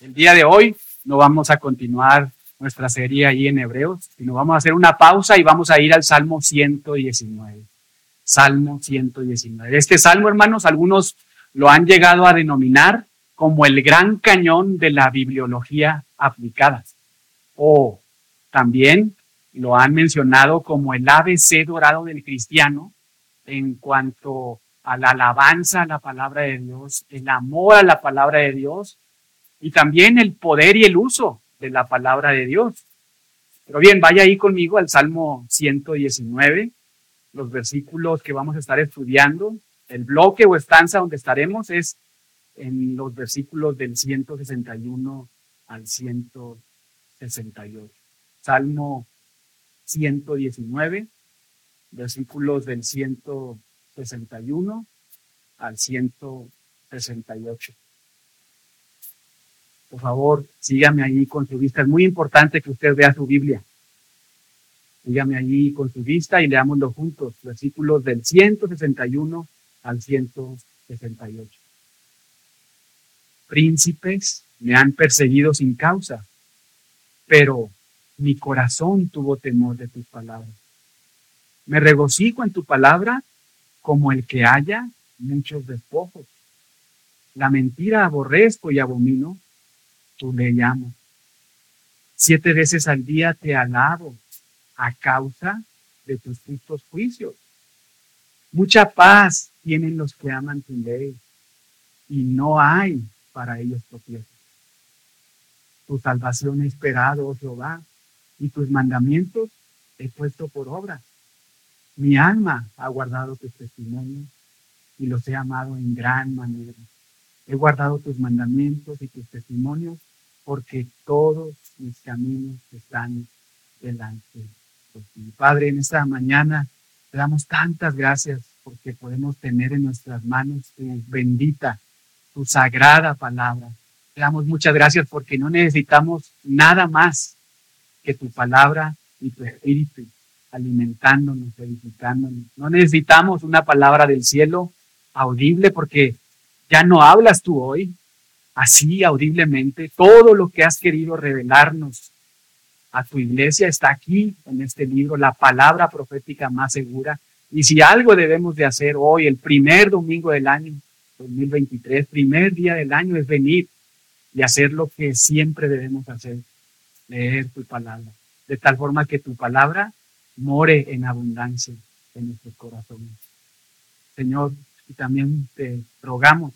El día de hoy no vamos a continuar nuestra serie ahí en Hebreos, sino vamos a hacer una pausa y vamos a ir al Salmo 119. Salmo 119. Este salmo, hermanos, algunos lo han llegado a denominar como el gran cañón de la bibliología aplicada. O también lo han mencionado como el ABC dorado del cristiano en cuanto a la alabanza a la palabra de Dios, el amor a la palabra de Dios y también el poder y el uso de la palabra de Dios. Pero bien, vaya ahí conmigo al Salmo 119, los versículos que vamos a estar estudiando. El bloque o estanza donde estaremos es en los versículos del 161 al 168. Salmo 119, versículos del 161 al 168. Por favor, sígame allí con su vista. Es muy importante que usted vea su Biblia. Sígame allí con su vista y leámoslo juntos. Versículos del 161 al 168. Príncipes me han perseguido sin causa, pero mi corazón tuvo temor de tus palabras. Me regocijo en tu palabra como el que haya muchos despojos. La mentira aborrezco y abomino, tú le llamo. Siete veces al día te alabo a causa de tus justos juicios. Mucha paz tienen los que aman tu ley y no hay para ellos tropiezos. Tu salvación he esperado, oh Jehová, y tus mandamientos he puesto por obra. Mi alma ha guardado tus testimonios y los he amado en gran manera. He guardado tus mandamientos y tus testimonios porque todos mis caminos están delante de ti. Padre, en esta mañana te damos tantas gracias porque podemos tener en nuestras manos tu bendita, tu sagrada palabra. Te damos muchas gracias porque no necesitamos nada más que tu palabra y tu espíritu alimentándonos, edificándonos. No necesitamos una palabra del cielo audible porque ya no hablas tú hoy así audiblemente. Todo lo que has querido revelarnos a tu iglesia está aquí en este libro, la palabra profética más segura. Y si algo debemos de hacer hoy, el primer domingo del año 2023, primer día del año, es venir y hacer lo que siempre debemos hacer, leer tu palabra, de tal forma que tu palabra more en abundancia en nuestros corazones. Señor, y también te rogamos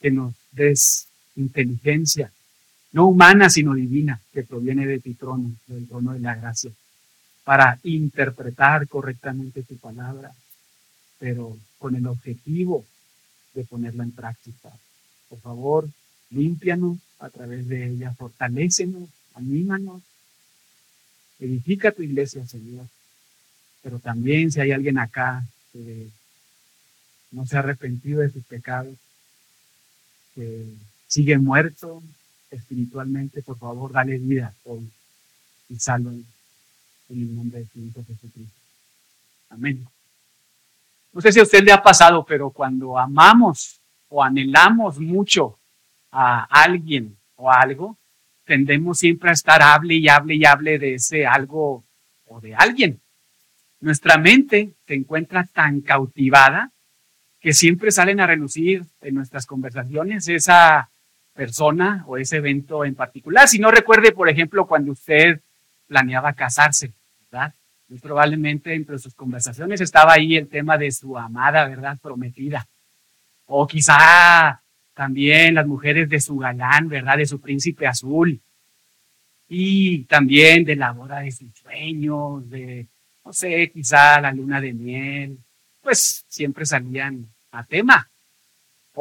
que nos des inteligencia, no humana, sino divina, que proviene de tu trono, del trono de la gracia, para interpretar correctamente tu palabra, pero con el objetivo de ponerla en práctica. Por favor, límpianos a través de ella, fortalécenos, anímanos, edifica tu iglesia, Señor. Pero también si hay alguien acá que no se ha arrepentido de sus pecados, que sigue muerto espiritualmente, por favor, dale vida hoy y salve en el nombre de Cristo Jesucristo. Amén. No sé si a usted le ha pasado, pero cuando amamos o anhelamos mucho a alguien o algo, tendemos siempre a estar hable y hable y hable de ese algo o de alguien. Nuestra mente se encuentra tan cautivada que siempre salen a relucir en nuestras conversaciones esa persona o ese evento en particular. Si no recuerde, por ejemplo, cuando usted planeaba casarse, ¿verdad? Muy probablemente entre sus conversaciones estaba ahí el tema de su amada, ¿verdad? Prometida. O quizá también las mujeres de su galán, ¿verdad? De su príncipe azul. Y también de la boda de sus sueños, de, no sé, quizá la luna de miel. Pues siempre salían a tema.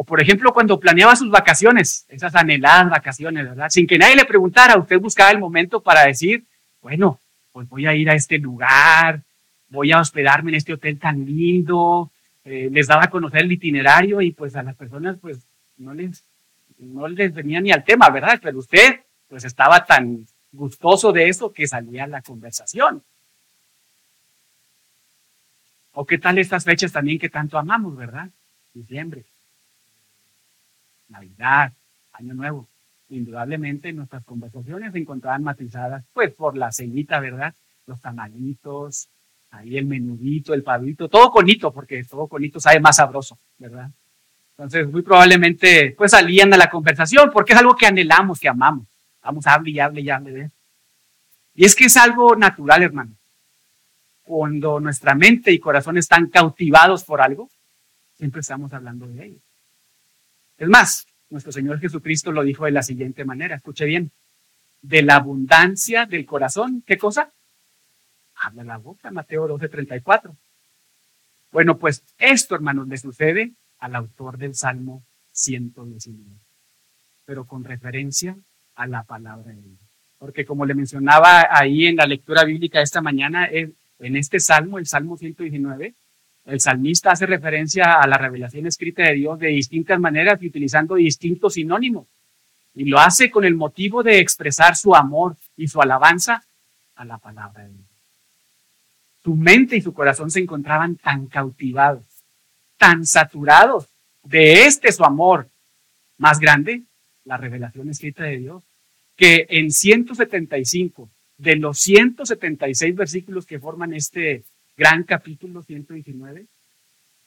O por ejemplo, cuando planeaba sus vacaciones, esas anheladas vacaciones, ¿verdad? Sin que nadie le preguntara, usted buscaba el momento para decir, bueno, pues voy a ir a este lugar, voy a hospedarme en este hotel tan lindo, eh, les daba a conocer el itinerario y pues a las personas pues no les, no les venía ni al tema, ¿verdad? Pero usted pues estaba tan gustoso de eso que salía la conversación. ¿O qué tal estas fechas también que tanto amamos, verdad? Diciembre, Navidad, Año Nuevo. indudablemente nuestras conversaciones se encontraban matizadas, pues por la ceñita, ¿verdad? Los tamalitos, ahí el menudito, el pavito, todo conito, porque todo conito sabe más sabroso, ¿verdad? Entonces, muy probablemente, pues salían a la conversación, porque es algo que anhelamos, que amamos. Vamos, hable y hable y hable de Y es que es algo natural, hermano. Cuando nuestra mente y corazón están cautivados por algo, siempre estamos hablando de ello. Es más, nuestro Señor Jesucristo lo dijo de la siguiente manera, escuche bien, de la abundancia del corazón, ¿qué cosa? Habla la boca, Mateo 12:34. Bueno, pues esto, hermanos, le sucede al autor del Salmo 119, pero con referencia a la palabra de Dios. Porque como le mencionaba ahí en la lectura bíblica esta mañana, en este Salmo, el Salmo 119, el salmista hace referencia a la revelación escrita de Dios de distintas maneras y utilizando distintos sinónimos. Y lo hace con el motivo de expresar su amor y su alabanza a la palabra de Dios. Su mente y su corazón se encontraban tan cautivados, tan saturados de este su amor más grande, la revelación escrita de Dios, que en 175 de los 176 versículos que forman este gran capítulo 119,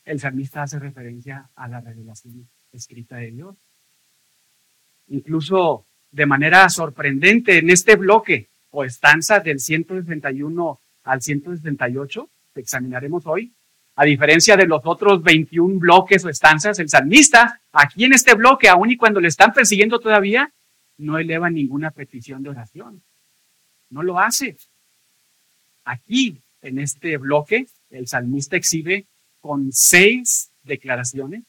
el salmista hace referencia a la revelación escrita de Dios. Incluso de manera sorprendente en este bloque o estanza del 161 al 168 que examinaremos hoy, a diferencia de los otros 21 bloques o estanzas, el salmista aquí en este bloque, aun y cuando le están persiguiendo todavía, no eleva ninguna petición de oración. No lo hace. Aquí en este bloque, el salmista exhibe con seis declaraciones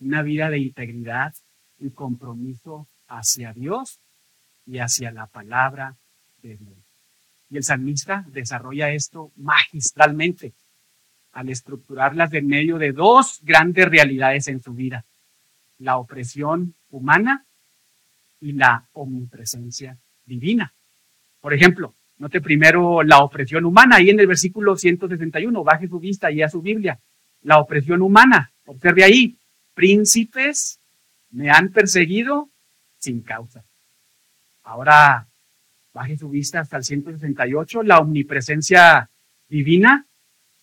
una vida de integridad y compromiso hacia Dios y hacia la palabra de Dios. Y el salmista desarrolla esto magistralmente al estructurarlas en medio de dos grandes realidades en su vida, la opresión humana y la omnipresencia divina. Por ejemplo, Note primero la opresión humana, ahí en el versículo 161, baje su vista y a su Biblia. La opresión humana, observe ahí, príncipes me han perseguido sin causa. Ahora, baje su vista hasta el 168, la omnipresencia divina,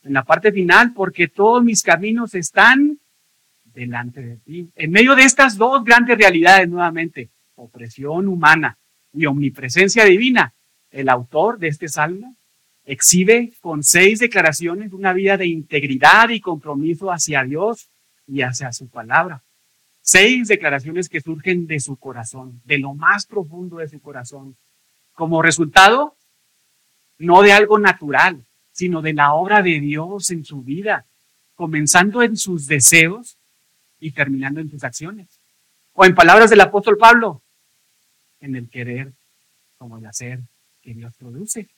en la parte final, porque todos mis caminos están delante de ti. En medio de estas dos grandes realidades nuevamente, opresión humana y omnipresencia divina, el autor de este salmo, exhibe con seis declaraciones una vida de integridad y compromiso hacia Dios y hacia su palabra. Seis declaraciones que surgen de su corazón, de lo más profundo de su corazón. Como resultado, no de algo natural, sino de la obra de Dios en su vida, comenzando en sus deseos y terminando en sus acciones. O en palabras del apóstol Pablo, en el querer como el hacer que Dios produce,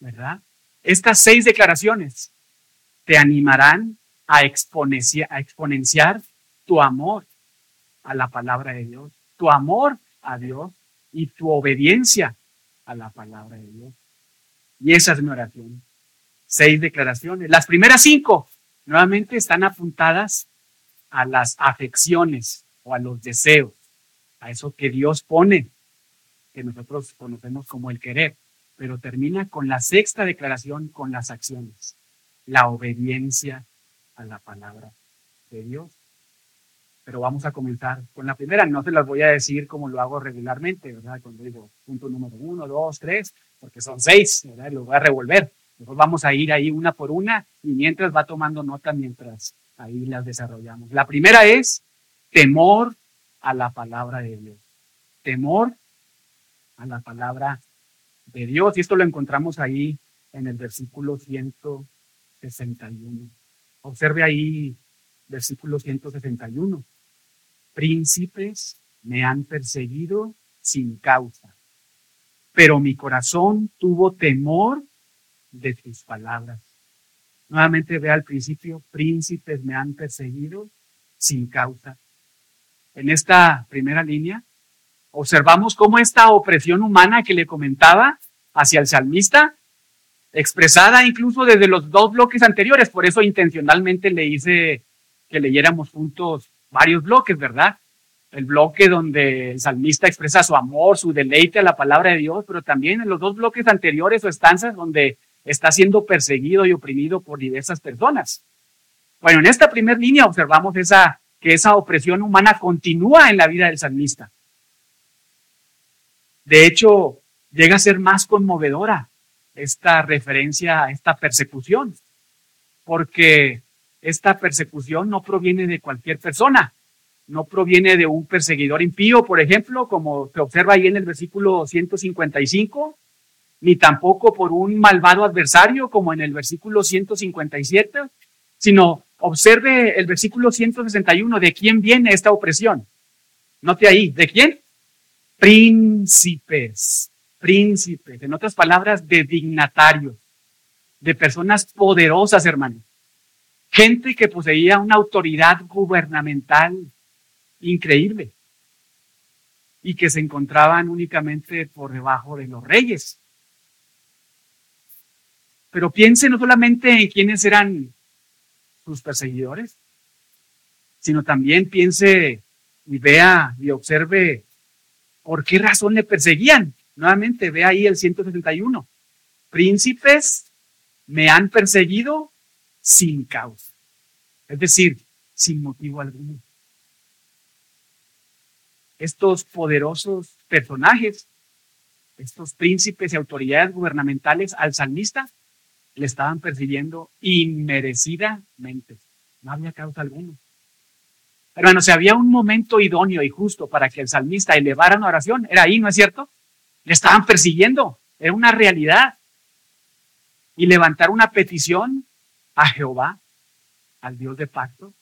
¿verdad? Estas seis declaraciones te animarán a exponenciar, a exponenciar tu amor a la palabra de Dios, tu amor a Dios y tu obediencia a la palabra de Dios. Y esa es mi oración. Seis declaraciones. Las primeras cinco nuevamente están apuntadas a las afecciones o a los deseos, a eso que Dios pone que nosotros conocemos como el querer, pero termina con la sexta declaración, con las acciones, la obediencia a la palabra de Dios. Pero vamos a comenzar con la primera, no se las voy a decir como lo hago regularmente, ¿verdad? Cuando digo punto número uno, dos, tres, porque son seis, ¿verdad? Lo voy a revolver. Mejor vamos a ir ahí una por una y mientras va tomando nota mientras ahí las desarrollamos. La primera es temor a la palabra de Dios. Temor a la palabra de Dios. Y esto lo encontramos ahí en el versículo 161. Observe ahí versículo 161. Príncipes me han perseguido sin causa, pero mi corazón tuvo temor de tus palabras. Nuevamente ve al principio, príncipes me han perseguido sin causa. En esta primera línea observamos cómo esta opresión humana que le comentaba hacia el salmista, expresada incluso desde los dos bloques anteriores, por eso intencionalmente le hice que leyéramos juntos varios bloques, ¿verdad? el bloque donde el salmista expresa su amor, su deleite a la palabra de Dios, pero también en los dos bloques anteriores o estanzas donde está siendo perseguido y oprimido por diversas personas. Bueno, en esta primera línea observamos esa, que esa opresión humana continúa en la vida del salmista. De hecho, llega a ser más conmovedora esta referencia a esta persecución, porque esta persecución no proviene de cualquier persona, no proviene de un perseguidor impío, por ejemplo, como se observa ahí en el versículo 155, ni tampoco por un malvado adversario, como en el versículo 157, sino observe el versículo 161, ¿de quién viene esta opresión? Note ahí, ¿de quién? Príncipes, príncipes, en otras palabras, de dignatarios, de personas poderosas, hermanos. Gente que poseía una autoridad gubernamental increíble y que se encontraban únicamente por debajo de los reyes. Pero piense no solamente en quiénes eran sus perseguidores, sino también piense y vea y observe por qué razón le perseguían. Nuevamente, ve ahí el 161. Príncipes me han perseguido sin causa. Es decir, sin motivo alguno estos poderosos personajes, estos príncipes y autoridades gubernamentales al salmista, le estaban persiguiendo inmerecidamente. No había causa alguna. Hermano, si había un momento idóneo y justo para que el salmista elevara una oración, era ahí, ¿no es cierto? Le estaban persiguiendo, era una realidad. Y levantar una petición a Jehová, al Dios de pacto,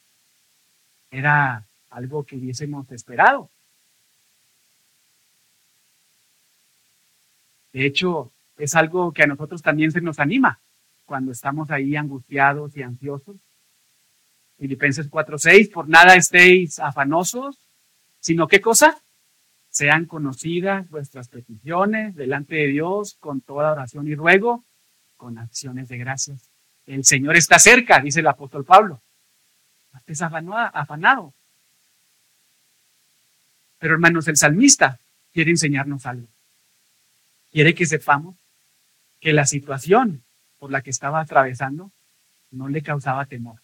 era algo que hubiésemos esperado. De hecho, es algo que a nosotros también se nos anima cuando estamos ahí angustiados y ansiosos. Filipenses 4:6, por nada estéis afanosos, sino qué cosa? Sean conocidas vuestras peticiones delante de Dios con toda oración y ruego, con acciones de gracias. El Señor está cerca, dice el apóstol Pablo. No estés afanado. Pero hermanos, el salmista quiere enseñarnos algo quiere que sepamos que la situación por la que estaba atravesando no le causaba temor.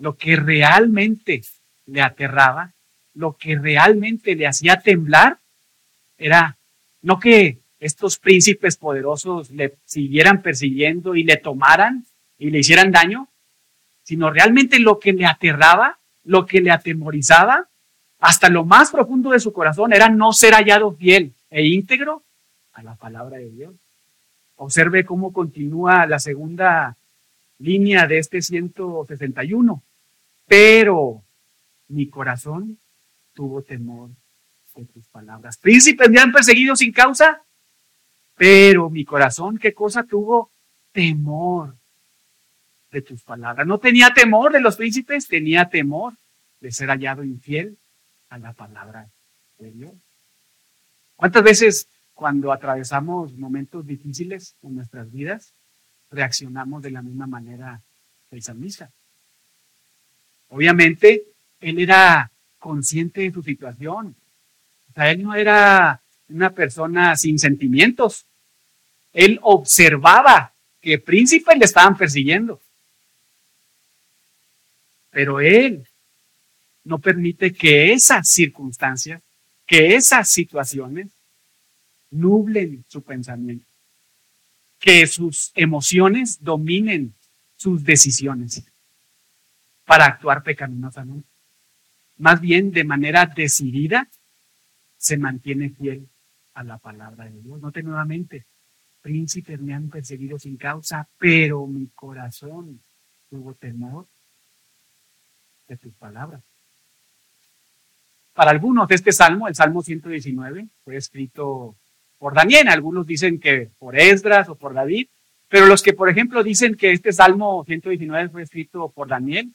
Lo que realmente le aterraba, lo que realmente le hacía temblar, era no que estos príncipes poderosos le siguieran persiguiendo y le tomaran y le hicieran daño, sino realmente lo que le aterraba, lo que le atemorizaba, hasta lo más profundo de su corazón era no ser hallado fiel e íntegro a la palabra de Dios. Observe cómo continúa la segunda línea de este 161. Pero mi corazón tuvo temor de tus palabras. Príncipes me han perseguido sin causa, pero mi corazón, ¿qué cosa tuvo? Temor de tus palabras. No tenía temor de los príncipes, tenía temor de ser hallado infiel a la palabra de Dios. ¿Cuántas veces cuando atravesamos momentos difíciles en nuestras vidas reaccionamos de la misma manera que el salmista? Obviamente, él era consciente de su situación. O sea, él no era una persona sin sentimientos. Él observaba que príncipes le estaban persiguiendo. Pero él no permite que esas circunstancias que esas situaciones nublen su pensamiento, que sus emociones dominen sus decisiones para actuar pecaminosamente. Más bien, de manera decidida, se mantiene fiel a la palabra de Dios. Note nuevamente, príncipes me han perseguido sin causa, pero mi corazón tuvo temor de tus palabras. Para algunos este salmo, el Salmo 119, fue escrito por Daniel. Algunos dicen que por Esdras o por David. Pero los que, por ejemplo, dicen que este Salmo 119 fue escrito por Daniel,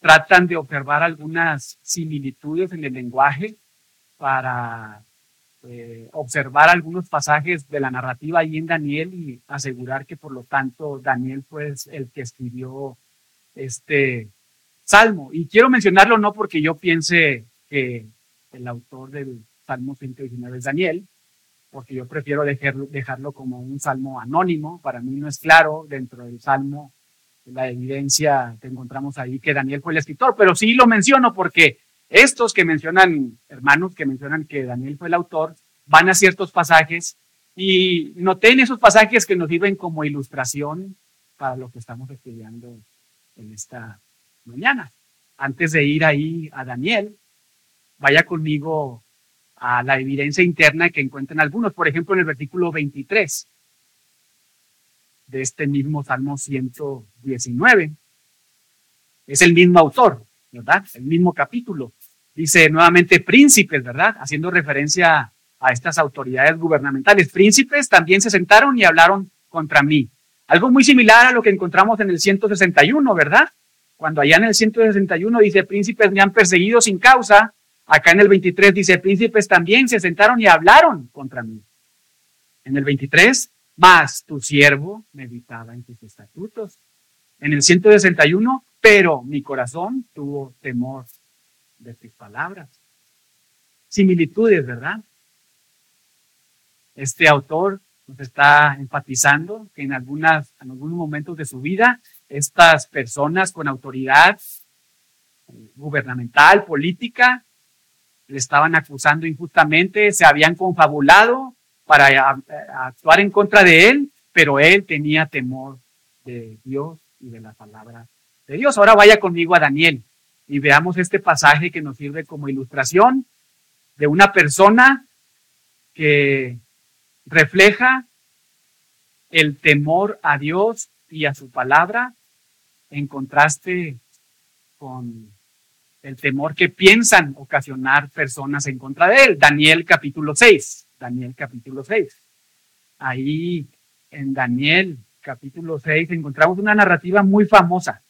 tratan de observar algunas similitudes en el lenguaje para eh, observar algunos pasajes de la narrativa ahí en Daniel y asegurar que por lo tanto Daniel fue el que escribió este salmo. Y quiero mencionarlo no porque yo piense que el autor del Salmo 119 es Daniel, porque yo prefiero dejarlo, dejarlo como un salmo anónimo. Para mí no es claro dentro del salmo la evidencia que encontramos ahí que Daniel fue el escritor, pero sí lo menciono porque estos que mencionan, hermanos que mencionan que Daniel fue el autor, van a ciertos pasajes y noté en esos pasajes que nos sirven como ilustración para lo que estamos estudiando en esta mañana. Antes de ir ahí a Daniel, vaya conmigo a la evidencia interna que encuentran algunos, por ejemplo, en el versículo 23 de este mismo Salmo 119. Es el mismo autor, ¿verdad? El mismo capítulo. Dice nuevamente príncipes, ¿verdad? Haciendo referencia a estas autoridades gubernamentales. Príncipes también se sentaron y hablaron contra mí. Algo muy similar a lo que encontramos en el 161, ¿verdad? Cuando allá en el 161 dice, príncipes me han perseguido sin causa, acá en el 23 dice, príncipes también se sentaron y hablaron contra mí. En el 23, más tu siervo meditaba en tus estatutos. En el 161, pero mi corazón tuvo temor de tus palabras. Similitudes, ¿verdad? Este autor nos está enfatizando que en, algunas, en algunos momentos de su vida, estas personas con autoridad gubernamental, política, le estaban acusando injustamente, se habían confabulado para actuar en contra de él, pero él tenía temor de Dios y de la palabra de Dios. Ahora vaya conmigo a Daniel y veamos este pasaje que nos sirve como ilustración de una persona que refleja el temor a Dios y a su palabra en contraste con el temor que piensan ocasionar personas en contra de él. Daniel capítulo 6. Daniel capítulo 6. Ahí en Daniel capítulo 6 encontramos una narrativa muy famosa,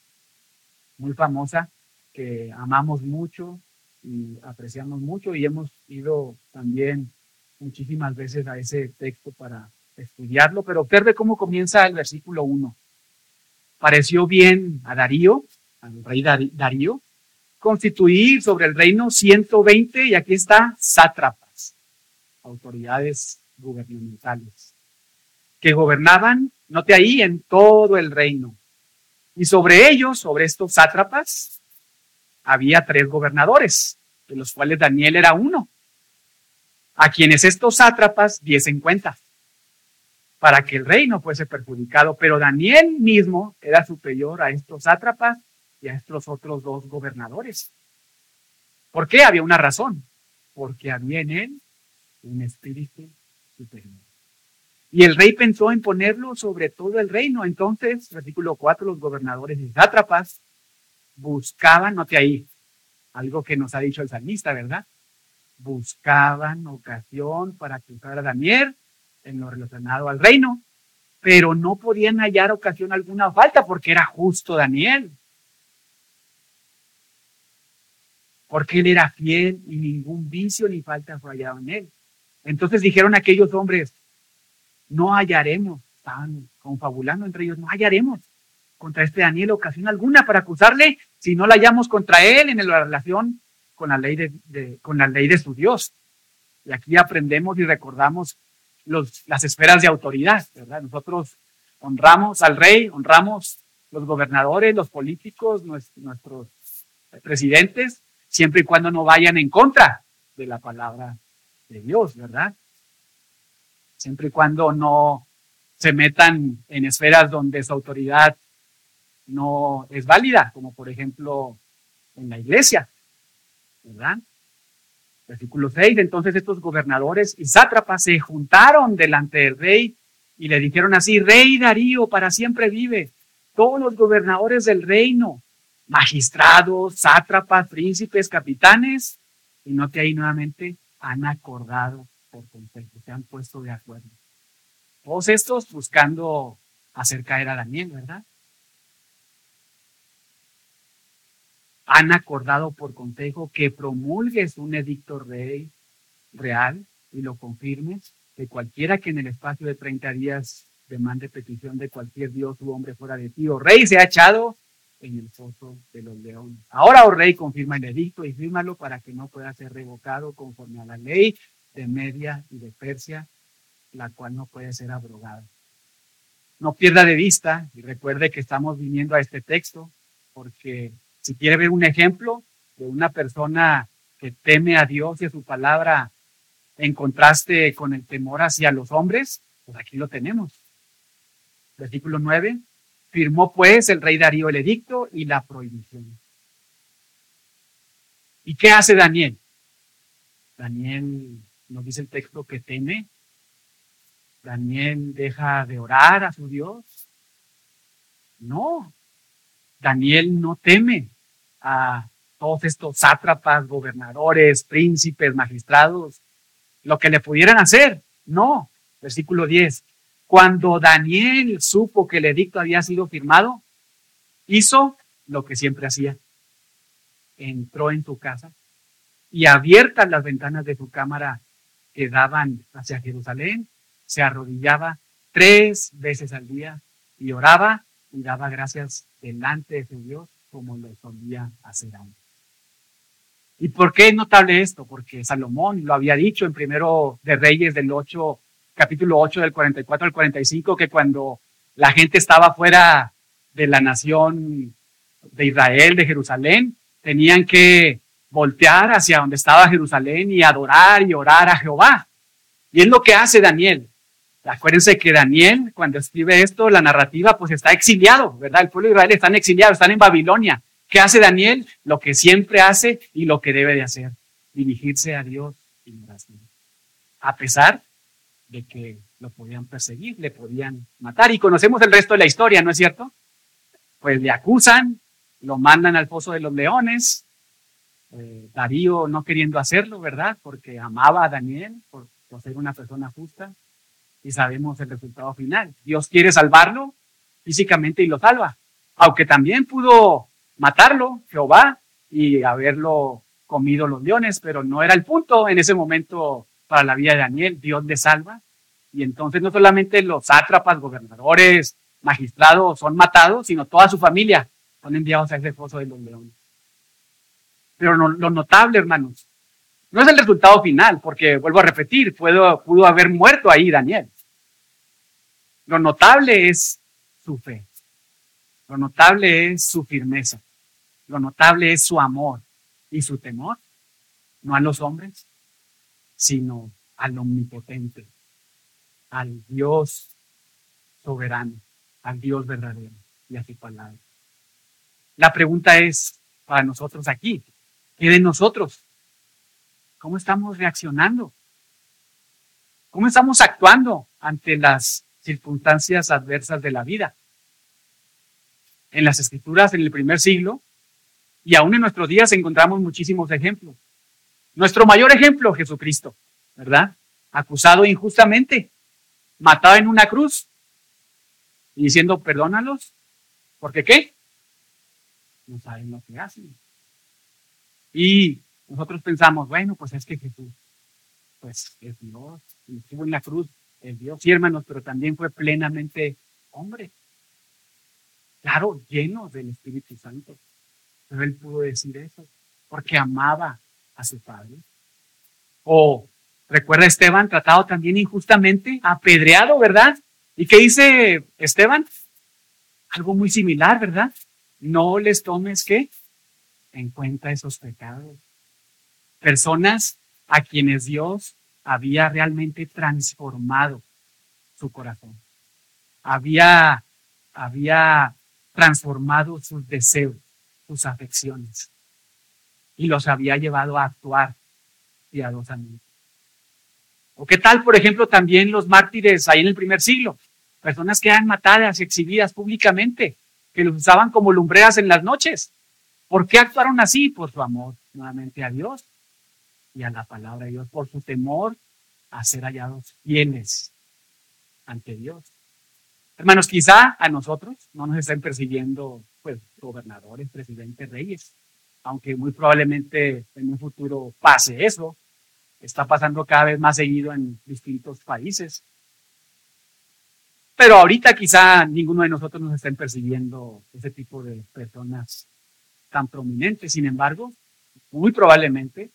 muy famosa, que amamos mucho y apreciamos mucho y hemos ido también muchísimas veces a ese texto para estudiarlo, pero observe cómo comienza el versículo 1. Pareció bien a Darío, al rey Darío, constituir sobre el reino 120, y aquí está, sátrapa autoridades gubernamentales, que gobernaban, note ahí, en todo el reino. Y sobre ellos, sobre estos sátrapas, había tres gobernadores, de los cuales Daniel era uno, a quienes estos sátrapas diesen cuenta, para que el reino fuese perjudicado. Pero Daniel mismo era superior a estos sátrapas y a estos otros dos gobernadores. ¿Por qué? Había una razón. Porque había en él un espíritu superior. Y el rey pensó en ponerlo sobre todo el reino. Entonces, versículo 4, los gobernadores y sátrapas buscaban, note ahí, algo que nos ha dicho el salmista, ¿verdad? Buscaban ocasión para acusar a Daniel en lo relacionado al reino, pero no podían hallar ocasión alguna falta porque era justo Daniel. Porque él era fiel y ningún vicio ni falta fue hallado en él. Entonces dijeron aquellos hombres, no hallaremos, estaban confabulando entre ellos, no hallaremos contra este Daniel ocasión alguna para acusarle si no la hallamos contra él en la relación con la ley de, con la ley de su Dios. Y aquí aprendemos y recordamos los, las esferas de autoridad, ¿verdad? Nosotros honramos al rey, honramos los gobernadores, los políticos, nuestros presidentes, siempre y cuando no vayan en contra de la palabra de Dios, ¿verdad? Siempre y cuando no se metan en esferas donde su autoridad no es válida, como por ejemplo en la iglesia, ¿verdad? Versículo 6, entonces estos gobernadores y sátrapas se juntaron delante del rey y le dijeron así, rey Darío, para siempre vive, todos los gobernadores del reino, magistrados, sátrapas, príncipes, capitanes, y note ahí nuevamente, han acordado por consejo, se han puesto de acuerdo. Todos estos buscando hacer caer a Daniel, ¿verdad? Han acordado por consejo que promulgues un edicto rey real y lo confirmes, que cualquiera que en el espacio de 30 días demande petición de cualquier dios u hombre fuera de ti o rey se ha echado en el foso de los leones. Ahora, oh rey, confirma el edicto y fírmalo para que no pueda ser revocado conforme a la ley de Media y de Persia, la cual no puede ser abrogada. No pierda de vista y recuerde que estamos viniendo a este texto porque si quiere ver un ejemplo de una persona que teme a Dios y a su palabra en contraste con el temor hacia los hombres, pues aquí lo tenemos. Versículo 9. Firmó pues el rey Darío el edicto y la prohibición. ¿Y qué hace Daniel? Daniel nos dice el texto que teme. Daniel deja de orar a su Dios. No, Daniel no teme a todos estos sátrapas, gobernadores, príncipes, magistrados, lo que le pudieran hacer. No, versículo 10. Cuando Daniel supo que el edicto había sido firmado, hizo lo que siempre hacía. Entró en su casa y abiertas las ventanas de su cámara que daban hacia Jerusalén, se arrodillaba tres veces al día y oraba y daba gracias delante de su Dios como lo solía hacer antes. ¿Y por qué es notable esto? Porque Salomón lo había dicho en primero de Reyes del 8 capítulo 8 del 44 al 45, que cuando la gente estaba fuera de la nación de Israel, de Jerusalén, tenían que voltear hacia donde estaba Jerusalén y adorar y orar a Jehová. Y es lo que hace Daniel. Acuérdense que Daniel, cuando escribe esto, la narrativa, pues está exiliado, ¿verdad? El pueblo de Israel están exiliados, están en Babilonia. ¿Qué hace Daniel? Lo que siempre hace y lo que debe de hacer, dirigirse a Dios en oración. A pesar de que lo podían perseguir, le podían matar. Y conocemos el resto de la historia, ¿no es cierto? Pues le acusan, lo mandan al foso de los leones. Eh, Darío no queriendo hacerlo, ¿verdad? Porque amaba a Daniel, por, ser una persona justa. Y sabemos el resultado final. Dios quiere salvarlo físicamente y lo salva. Aunque también pudo matarlo, Jehová, y haberlo comido los leones, pero no era el punto en ese momento para la vida de Daniel, Dios le salva. Y entonces no solamente los sátrapas, gobernadores, magistrados son matados, sino toda su familia son enviados a ese foso de los leones. Pero lo notable, hermanos, no es el resultado final, porque vuelvo a repetir, pudo, pudo haber muerto ahí Daniel. Lo notable es su fe. Lo notable es su firmeza. Lo notable es su amor y su temor, no a los hombres, sino al omnipotente, al Dios soberano, al Dios verdadero y a su palabra. La pregunta es para nosotros aquí, ¿qué de nosotros? ¿Cómo estamos reaccionando? ¿Cómo estamos actuando ante las circunstancias adversas de la vida? En las escrituras en el primer siglo y aún en nuestros días encontramos muchísimos ejemplos. Nuestro mayor ejemplo, Jesucristo, ¿verdad? Acusado injustamente, matado en una cruz y diciendo, perdónalos, porque qué? No saben lo que hacen. Y nosotros pensamos, bueno, pues es que Jesús, pues es Dios, estuvo en la cruz, es Dios, sí hermanos, pero también fue plenamente hombre. Claro, lleno del Espíritu Santo. Pero él pudo decir eso, porque amaba a su padre. O recuerda Esteban, tratado también injustamente, apedreado, ¿verdad? ¿Y qué dice Esteban? Algo muy similar, ¿verdad? No les tomes qué en cuenta esos pecados. Personas a quienes Dios había realmente transformado su corazón. Había, había transformado sus deseos, sus afecciones y los había llevado a actuar piadosamente. ¿O qué tal, por ejemplo, también los mártires ahí en el primer siglo? Personas que eran matadas y exhibidas públicamente, que los usaban como lumbreras en las noches. ¿Por qué actuaron así? Por su amor nuevamente a Dios y a la palabra de Dios, por su temor a ser hallados fieles ante Dios. Hermanos, quizá a nosotros no nos estén persiguiendo pues gobernadores, presidentes, reyes, aunque muy probablemente en un futuro pase eso. Está pasando cada vez más seguido en distintos países. Pero ahorita quizá ninguno de nosotros nos estén persiguiendo ese tipo de personas tan prominentes. Sin embargo, muy probablemente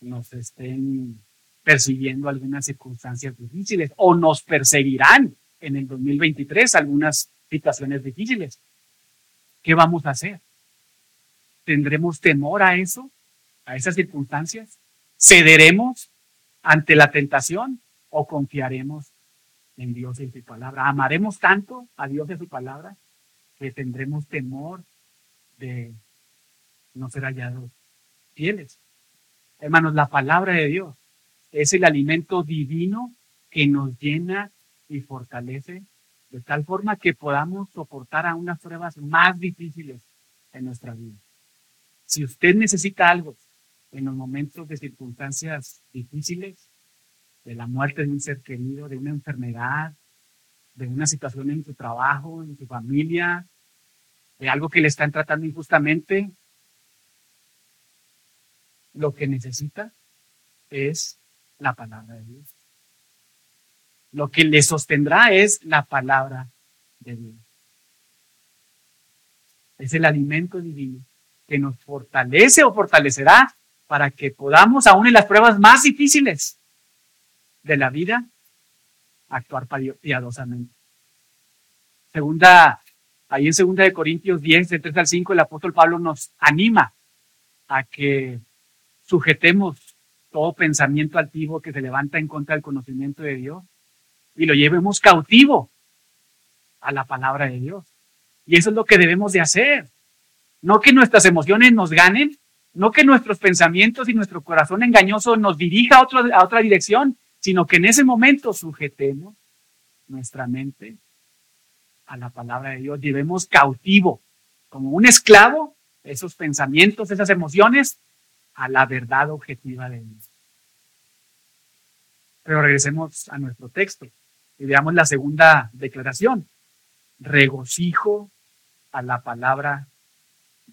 nos estén persiguiendo algunas circunstancias difíciles o nos perseguirán en el 2023 algunas situaciones difíciles. ¿Qué vamos a hacer? ¿Tendremos temor a eso? ¿A esas circunstancias? ¿Cederemos ante la tentación o confiaremos en Dios y en su palabra? ¿Amaremos tanto a Dios y a su palabra que tendremos temor de no ser hallados fieles? Hermanos, la palabra de Dios es el alimento divino que nos llena y fortalece de tal forma que podamos soportar a unas pruebas más difíciles en nuestra vida. Si usted necesita algo en los momentos de circunstancias difíciles, de la muerte de un ser querido, de una enfermedad, de una situación en su trabajo, en su familia, de algo que le están tratando injustamente, lo que necesita es la palabra de Dios. Lo que le sostendrá es la palabra de Dios. Es el alimento divino que nos fortalece o fortalecerá para que podamos, aún en las pruebas más difíciles de la vida, actuar piadosamente. Segunda, ahí en segunda de Corintios 10, de 3 al 5, el apóstol Pablo nos anima a que sujetemos todo pensamiento altivo que se levanta en contra del conocimiento de Dios y lo llevemos cautivo a la palabra de Dios. Y eso es lo que debemos de hacer. No que nuestras emociones nos ganen, no que nuestros pensamientos y nuestro corazón engañoso nos dirija a, otra dirección, sino que en ese momento sujetemos nuestra mente a la palabra de Dios, llevemos cautivo, como un esclavo, esos pensamientos, esas emociones, a la verdad objetiva de Dios. Pero regresemos a nuestro texto y veamos la segunda declaración. Regocijo a la palabra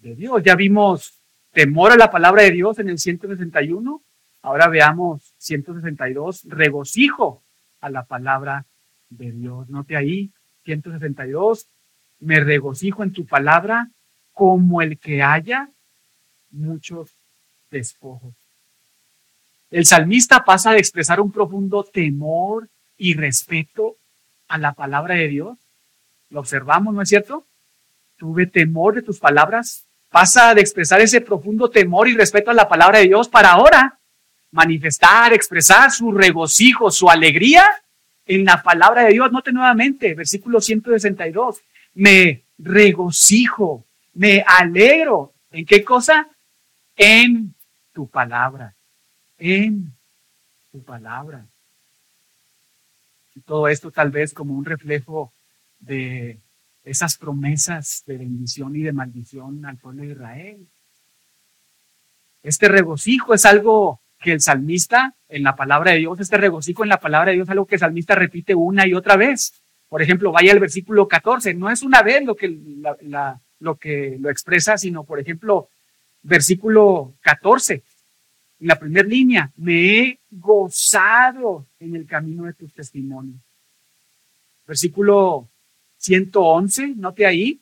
de Dios. Ya vimos temor a la palabra de Dios en el 161. Ahora veamos 162, regocijo a la palabra de Dios. Note ahí, 162, me regocijo en tu palabra como el que haya muchos despojos. El salmista pasa de expresar un profundo temor y respeto a la palabra de Dios. Lo observamos, ¿no es cierto? Tuve temor de tus palabras. Pasa de expresar ese profundo temor y respeto a la palabra de Dios para ahora manifestar, expresar su regocijo, su alegría en la palabra de Dios. Note nuevamente, versículo 162. Me regocijo, me alegro. ¿En qué cosa? En tu palabra, en tu palabra. Y todo esto tal vez como un reflejo de esas promesas de bendición y de maldición al pueblo de Israel. Este regocijo es algo que el salmista en la palabra de Dios, este regocijo en la palabra de Dios algo que el salmista repite una y otra vez. Por ejemplo, vaya al versículo 14, no es una vez lo que, lo, que lo expresa, sino por ejemplo, versículo 14, en la primera línea, me he gozado en el camino de tus testimonios. Versículo 111, note ahí.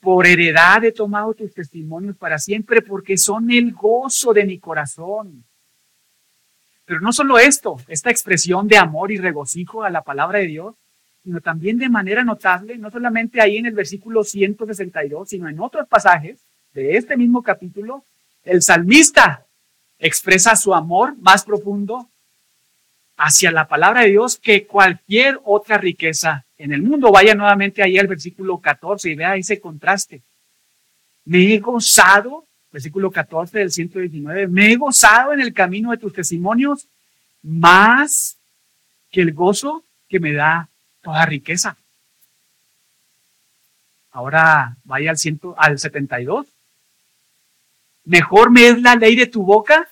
Por heredad he tomado tus testimonios para siempre porque son el gozo de mi corazón. Pero no solo esto, esta expresión de amor y regocijo a la palabra de Dios, sino también de manera notable, no solamente ahí en el versículo 162, sino en otros pasajes de este mismo capítulo, el salmista expresa su amor más profundo hacia la palabra de Dios que cualquier otra riqueza en el mundo. Vaya nuevamente ahí al versículo 14 y vea ese contraste. Me he gozado, versículo 14 del 119, me he gozado en el camino de tus testimonios más que el gozo que me da toda riqueza. Ahora vaya al, ciento, al 72. Mejor me es la ley de tu boca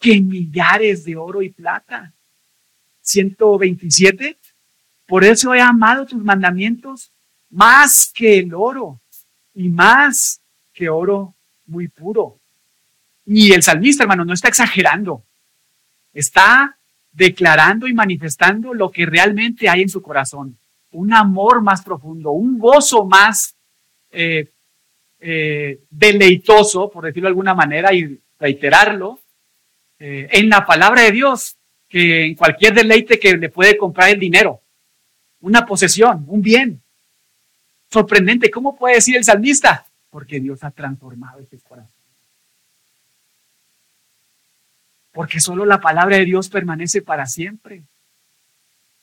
que millares de oro y plata. 127. Por eso he amado tus mandamientos más que el oro y más que oro muy puro. Y el salmista, hermano, no está exagerando. Está declarando y manifestando lo que realmente hay en su corazón. Un amor más profundo, un gozo más eh, eh, deleitoso, por decirlo de alguna manera, y reiterarlo, eh, en la palabra de Dios, que en cualquier deleite que le puede comprar el dinero, una posesión, un bien. Sorprendente, ¿cómo puede decir el salmista? Porque Dios ha transformado ese corazón. Porque solo la palabra de Dios permanece para siempre.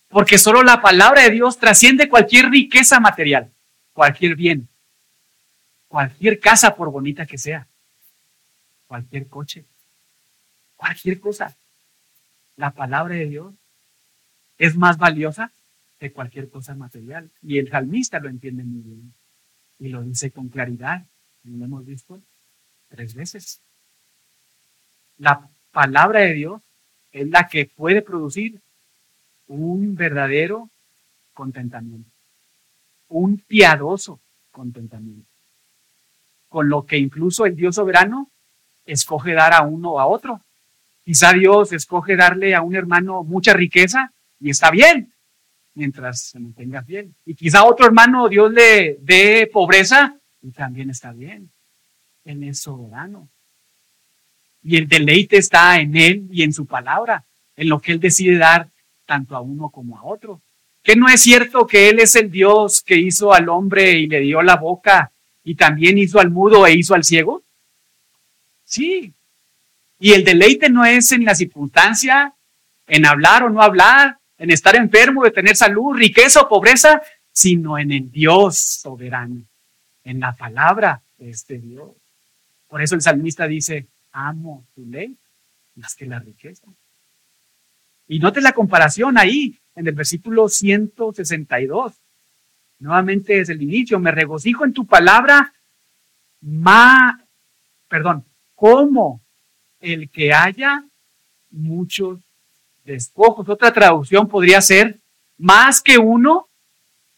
Porque solo la palabra de Dios trasciende cualquier riqueza material, cualquier bien, cualquier casa por bonita que sea, cualquier coche, cualquier cosa. La palabra de Dios es más valiosa que cualquier cosa material. Y el salmista lo entiende muy bien. Y lo dice con claridad. Lo hemos visto tres veces. La palabra de Dios es la que puede producir un verdadero contentamiento. Un piadoso contentamiento. Con lo que incluso el Dios soberano escoge dar a uno o a otro. Quizá Dios escoge darle a un hermano mucha riqueza y está bien, mientras se mantenga bien. Y quizá otro hermano Dios le dé pobreza y también está bien. Él es soberano. Y el deleite está en Él y en su palabra, en lo que Él decide dar tanto a uno como a otro. ¿Que no es cierto que Él es el Dios que hizo al hombre y le dio la boca y también hizo al mudo e hizo al ciego? Sí. Y el deleite no es en la circunstancia, en hablar o no hablar, en estar enfermo, de tener salud, riqueza o pobreza, sino en el Dios soberano, en la palabra de este Dios. Por eso el salmista dice, amo tu ley más que la riqueza. Y note la comparación ahí, en el versículo 162. Nuevamente desde el inicio, me regocijo en tu palabra, ma, perdón, como el que haya muchos despojos. Otra traducción podría ser más que uno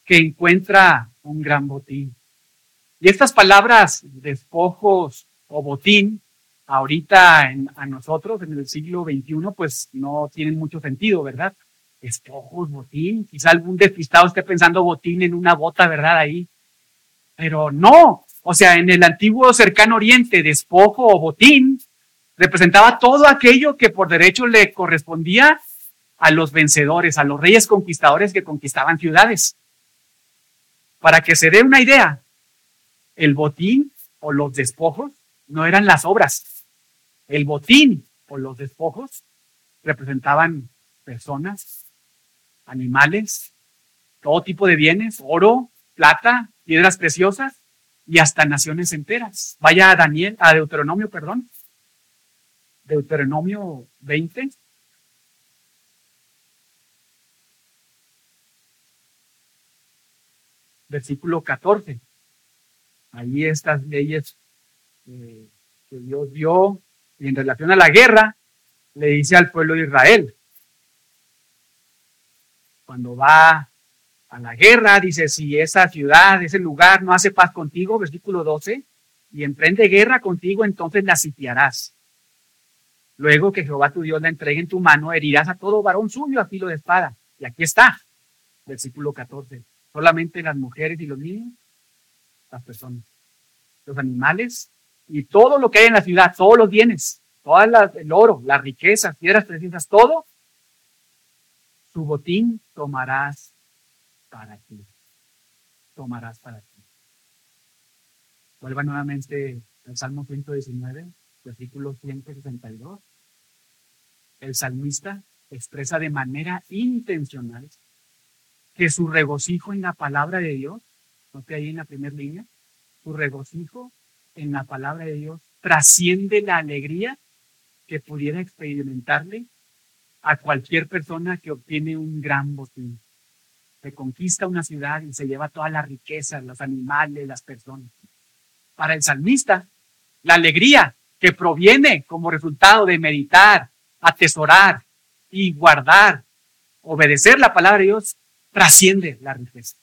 que encuentra un gran botín. Y estas palabras, despojos o botín, ahorita en, a nosotros en el siglo XXI, pues no tienen mucho sentido, ¿verdad? Despojos, botín, quizá algún despistado esté pensando botín en una bota, ¿verdad? Ahí. Pero no, o sea, en el antiguo cercano oriente, despojo o botín representaba todo aquello que por derecho le correspondía a los vencedores, a los reyes conquistadores que conquistaban ciudades. Para que se dé una idea, el botín o los despojos no eran las obras. El botín o los despojos representaban personas, animales, todo tipo de bienes, oro, plata, piedras preciosas, y hasta naciones enteras. Vaya a Daniel, a Deuteronomio, perdón. Deuteronomio 20. Versículo 14. Ahí estas leyes eh, que Dios dio y en relación a la guerra le dice al pueblo de Israel. Cuando va a la guerra, dice, si esa ciudad, ese lugar no hace paz contigo, versículo 12, y emprende guerra contigo, entonces la sitiarás. Luego que Jehová tu Dios la entregue en tu mano, herirás a todo varón suyo a filo de espada. Y aquí está, versículo 14. Solamente las mujeres y los niños, las personas, los animales y todo lo que hay en la ciudad, todos los bienes, todo el oro, las riquezas, piedras preciosas, todo, su botín tomarás para ti. Tomarás para ti. Vuelva nuevamente al Salmo 119, versículo 162. El salmista expresa de manera intencional que su regocijo en la palabra de Dios, note ahí en la primera línea, su regocijo en la palabra de Dios trasciende la alegría que pudiera experimentarle a cualquier persona que obtiene un gran botín se conquista una ciudad y se lleva toda la riqueza, los animales, las personas. Para el salmista, la alegría que proviene como resultado de meditar, atesorar y guardar, obedecer la palabra de Dios, trasciende la riqueza.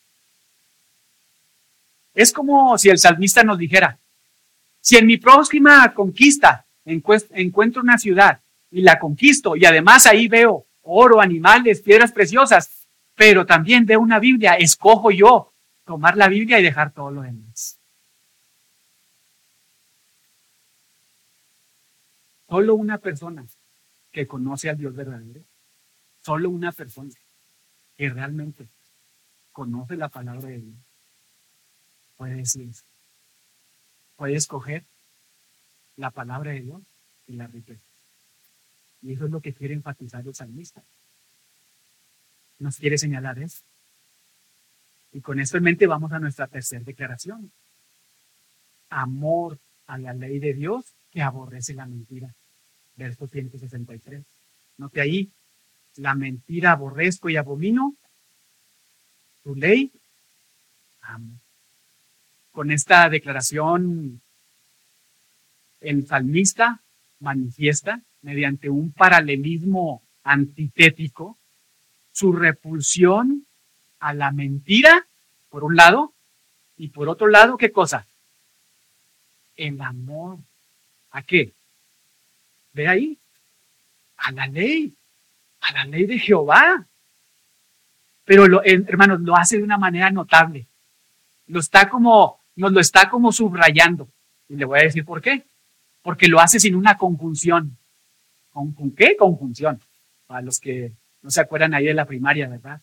Es como si el salmista nos dijera, si en mi próxima conquista encuentro una ciudad y la conquisto y además ahí veo oro, animales, piedras preciosas, pero también de una Biblia, escojo yo tomar la Biblia y dejar todo lo demás. Solo una persona que conoce al Dios verdadero, solo una persona que realmente conoce la palabra de Dios, puede decir, puede escoger la palabra de Dios y la riqueza. Y eso es lo que quiere enfatizar el salmista. Nos quiere señalar eso. Y con esto en mente vamos a nuestra tercera declaración. Amor a la ley de Dios que aborrece la mentira. Verso 163. Note ahí, la mentira aborrezco y abomino. Tu ley amo. Con esta declaración, el salmista manifiesta mediante un paralelismo antitético su repulsión a la mentira, por un lado, y por otro lado, ¿qué cosa? El amor. ¿A qué? Ve ahí, a la ley, a la ley de Jehová. Pero lo, hermanos, lo hace de una manera notable. Lo está como, nos lo está como subrayando. Y le voy a decir por qué. Porque lo hace sin una conjunción. ¿Con, con qué conjunción? Para los que no se acuerdan ahí de la primaria, ¿verdad?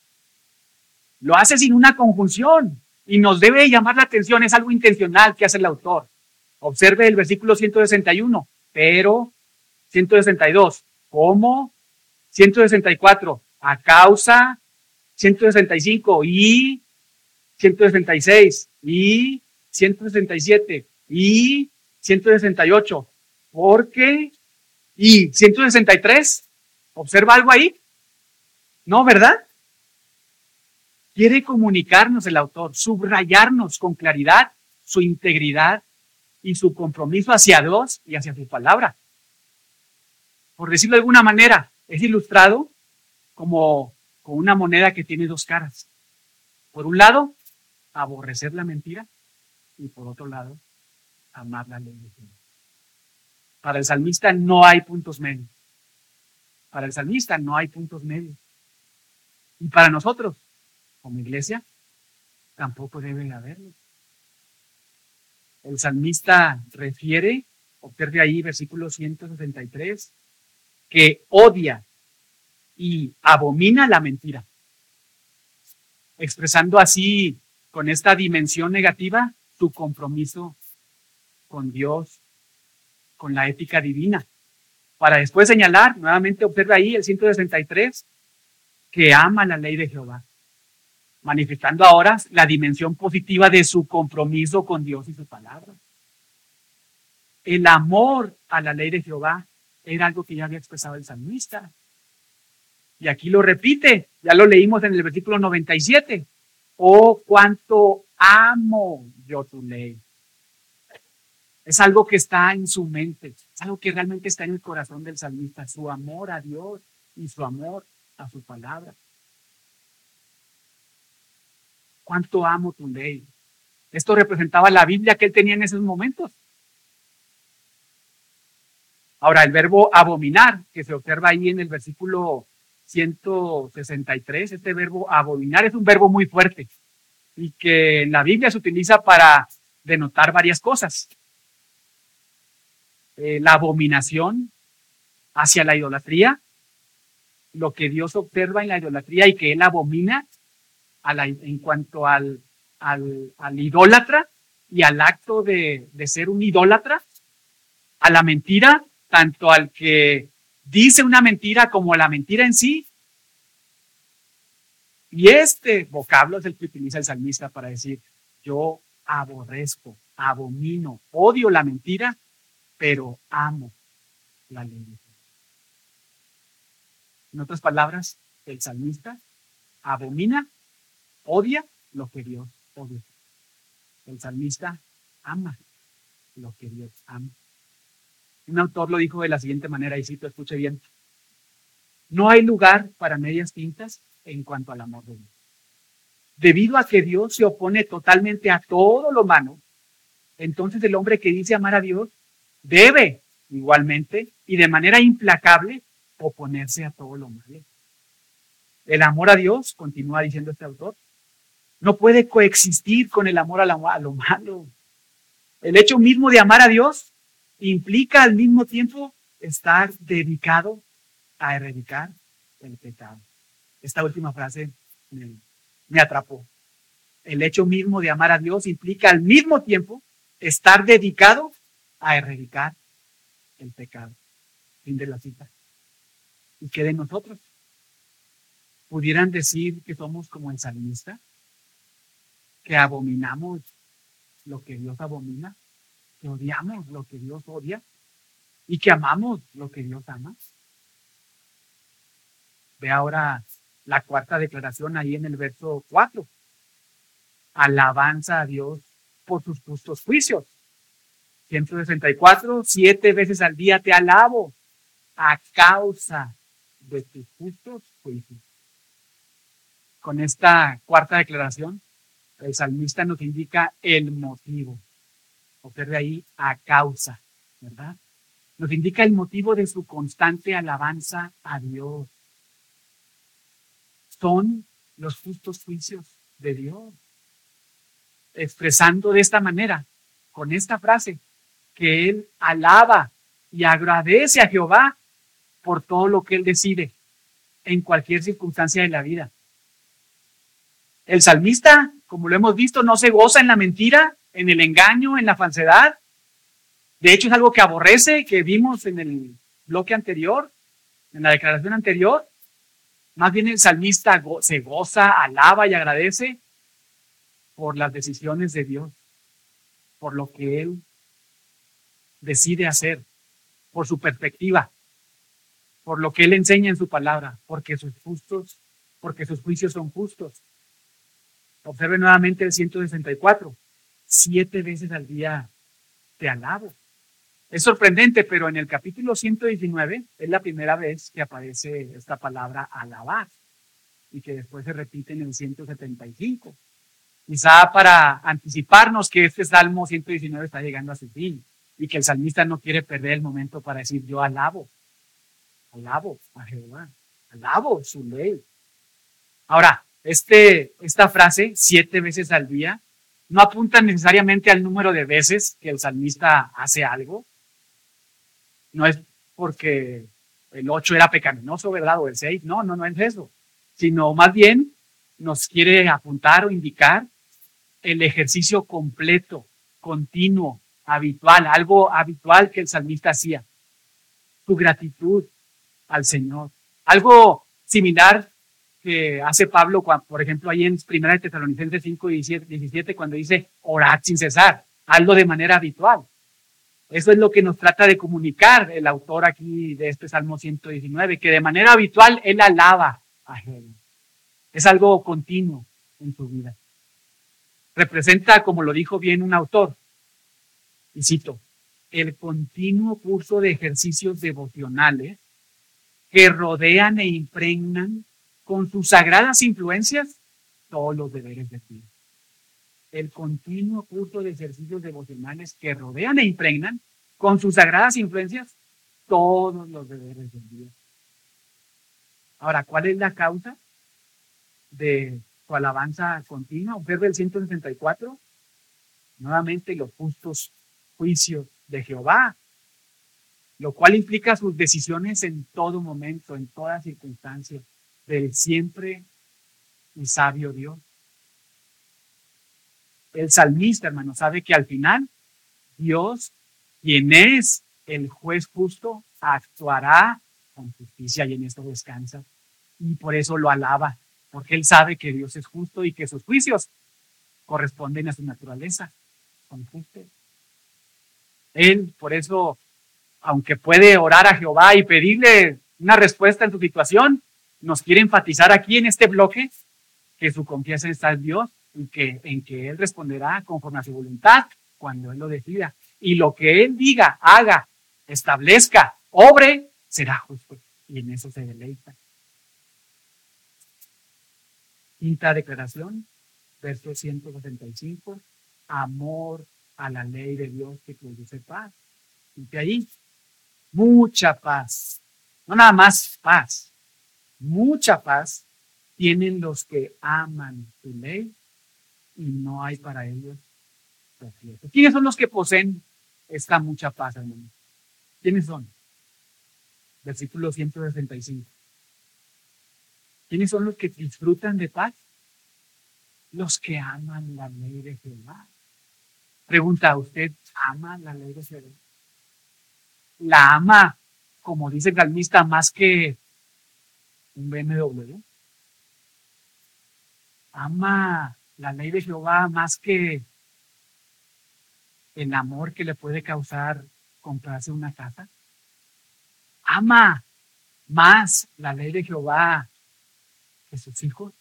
Lo hace sin una conjunción y nos debe llamar la atención, es algo intencional que hace el autor. Observe el versículo 161, pero 162, ¿cómo? 164, a causa, 165 y 166 y 167 y 168, porque y 163, ¿observa algo ahí? No, ¿verdad? Quiere comunicarnos el autor, subrayarnos con claridad su integridad y su compromiso hacia Dios y hacia su palabra. Por decirlo de alguna manera, es ilustrado como con una moneda que tiene dos caras. Por un lado, aborrecer la mentira y por otro lado, amar la ley de Dios. Para el salmista no hay puntos medios. Para el salmista no hay puntos medios. Y para nosotros como iglesia, tampoco debe haberlo. El salmista refiere, observe ahí versículo 163, que odia y abomina la mentira, expresando así con esta dimensión negativa su compromiso con Dios, con la ética divina. Para después señalar, nuevamente observe ahí el 163, que ama la ley de Jehová manifestando ahora la dimensión positiva de su compromiso con Dios y su palabra. El amor a la ley de Jehová era algo que ya había expresado el salmista. Y aquí lo repite, ya lo leímos en el versículo 97. Oh, cuánto amo yo tu ley. Es algo que está en su mente, es algo que realmente está en el corazón del salmista, su amor a Dios y su amor a su palabra. cuánto amo tu ley. Esto representaba la Biblia que él tenía en esos momentos. Ahora, el verbo abominar, que se observa ahí en el versículo 163, este verbo abominar es un verbo muy fuerte y que en la Biblia se utiliza para denotar varias cosas. Eh, la abominación hacia la idolatría, lo que Dios observa en la idolatría y que Él abomina, en cuanto al, al, idólatra y al acto de, de ser un idólatra, a la mentira, tanto al que dice una mentira como la mentira en sí. Y este vocablo es el que utiliza el salmista para decir, yo aborrezco, abomino, odio la mentira, pero amo la ley. En otras palabras, el salmista abomina odia lo que Dios odia. El salmista ama lo que Dios ama. Un autor lo dijo de la siguiente manera, y cito, escuche bien. No hay lugar para medias tintas en cuanto al amor de Dios. Debido a que Dios se opone totalmente a todo lo humano, entonces el hombre que dice amar a Dios debe igualmente y de manera implacable oponerse a todo lo malo. El amor a Dios, continúa diciendo este autor, no puede coexistir con el amor a, a lo malo. El hecho mismo de amar a Dios implica al mismo tiempo estar dedicado a erradicar el pecado. Esta última frase me, atrapó. El hecho mismo de amar a Dios implica al mismo tiempo estar dedicado a erradicar el pecado. Fin de la cita. ¿Y qué de nosotros? ¿Pudieran decir que somos como el salmista? ¿Que abominamos lo que Dios abomina? ¿Que odiamos lo que Dios odia? ¿Y que amamos lo que Dios ama? Ve ahora la cuarta declaración ahí en el verso 4. Alabanza a Dios por sus justos juicios. 164, siete veces al día te alabo a causa de tus justos juicios. Con esta cuarta declaración, el salmista nos indica el motivo. Observe ahí a causa, ¿verdad? Nos indica el motivo de su constante alabanza a Dios son los justos juicios de Dios. Expresando de esta manera, con esta frase, que Él alaba y agradece a Jehová por todo lo que Él decide en cualquier circunstancia de la vida. El salmista, como lo hemos visto, no se goza en la mentira, en el engaño, en la falsedad. De hecho, es algo que aborrece, que vimos en el bloque anterior, en la declaración anterior. Más bien el salmista se goza, alaba y agradece por las decisiones de Dios, por lo que Él decide hacer, por su perspectiva, por lo que Él enseña en su palabra, porque sus justos, porque sus juicios son justos. Observe nuevamente el 164. Siete veces al día te alabo. Es sorprendente, pero en el capítulo 119 es la primera vez que aparece esta palabra alabar y que después se repite en el 175. Quizá para anticiparnos que este Salmo 119 está llegando a su fin y que el salmista no quiere perder el momento para decir yo alabo, alabo a Jehová, alabo su ley. Ahora, este, esta frase, siete veces al día, no apunta necesariamente al número de veces que el salmista hace algo, no es porque el 8 era pecaminoso, ¿verdad? O el 6, no, no, no es eso, sino más bien nos quiere apuntar o indicar el ejercicio completo, continuo, habitual, algo habitual que el salmista hacía, su gratitud al Señor. Algo similar que hace Pablo, por ejemplo, ahí en 1 Tesalonicenses 5, 17, cuando dice, orad sin cesar, hazlo de manera habitual. Eso es lo que nos trata de comunicar el autor aquí de este Salmo 119, que de manera habitual él alaba a Jehová. Es algo continuo en su vida. Representa, como lo dijo bien un autor, y cito, el continuo curso de ejercicios devocionales que rodean e impregnan con sus sagradas influencias todos los deberes de vida el continuo curso de ejercicios devocionales que rodean e impregnan con sus sagradas influencias todos los deberes del día. Ahora, ¿cuál es la causa de su alabanza continua? Observe el 164. Nuevamente los justos juicios de Jehová, lo cual implica sus decisiones en todo momento, en toda circunstancia, del siempre y sabio Dios el salmista, hermano, sabe que al final Dios, quien es el juez justo, actuará con justicia y en esto descansa. Y por eso lo alaba, porque él sabe que Dios es justo y que sus juicios corresponden a su naturaleza. Son justos. Él, por eso, aunque puede orar a Jehová y pedirle una respuesta en su situación, nos quiere enfatizar aquí en este bloque que su confianza está en Dios que, en que Él responderá conforme a su voluntad cuando Él lo decida. Y lo que Él diga, haga, establezca, obre, será justo. Y en eso se deleita. Quinta declaración, verso 165, amor a la ley de Dios que produce paz. Y ahí, mucha paz. No nada más paz, mucha paz tienen los que aman tu ley y no hay para ellos. ¿Quiénes son los que poseen esta mucha paz, hermano? ¿Quiénes son? Versículo 165. ¿Quiénes son los que disfrutan de paz? Los que aman la ley de Jehová. Pregunta, ¿usted ama la ley de Jehová? ¿La ama, como dice el galmista, más que un BMW? ¿Ama la ley de Jehová más que el amor que le puede causar comprarse una casa? ¿Ama más la ley de Jehová que sus hijos?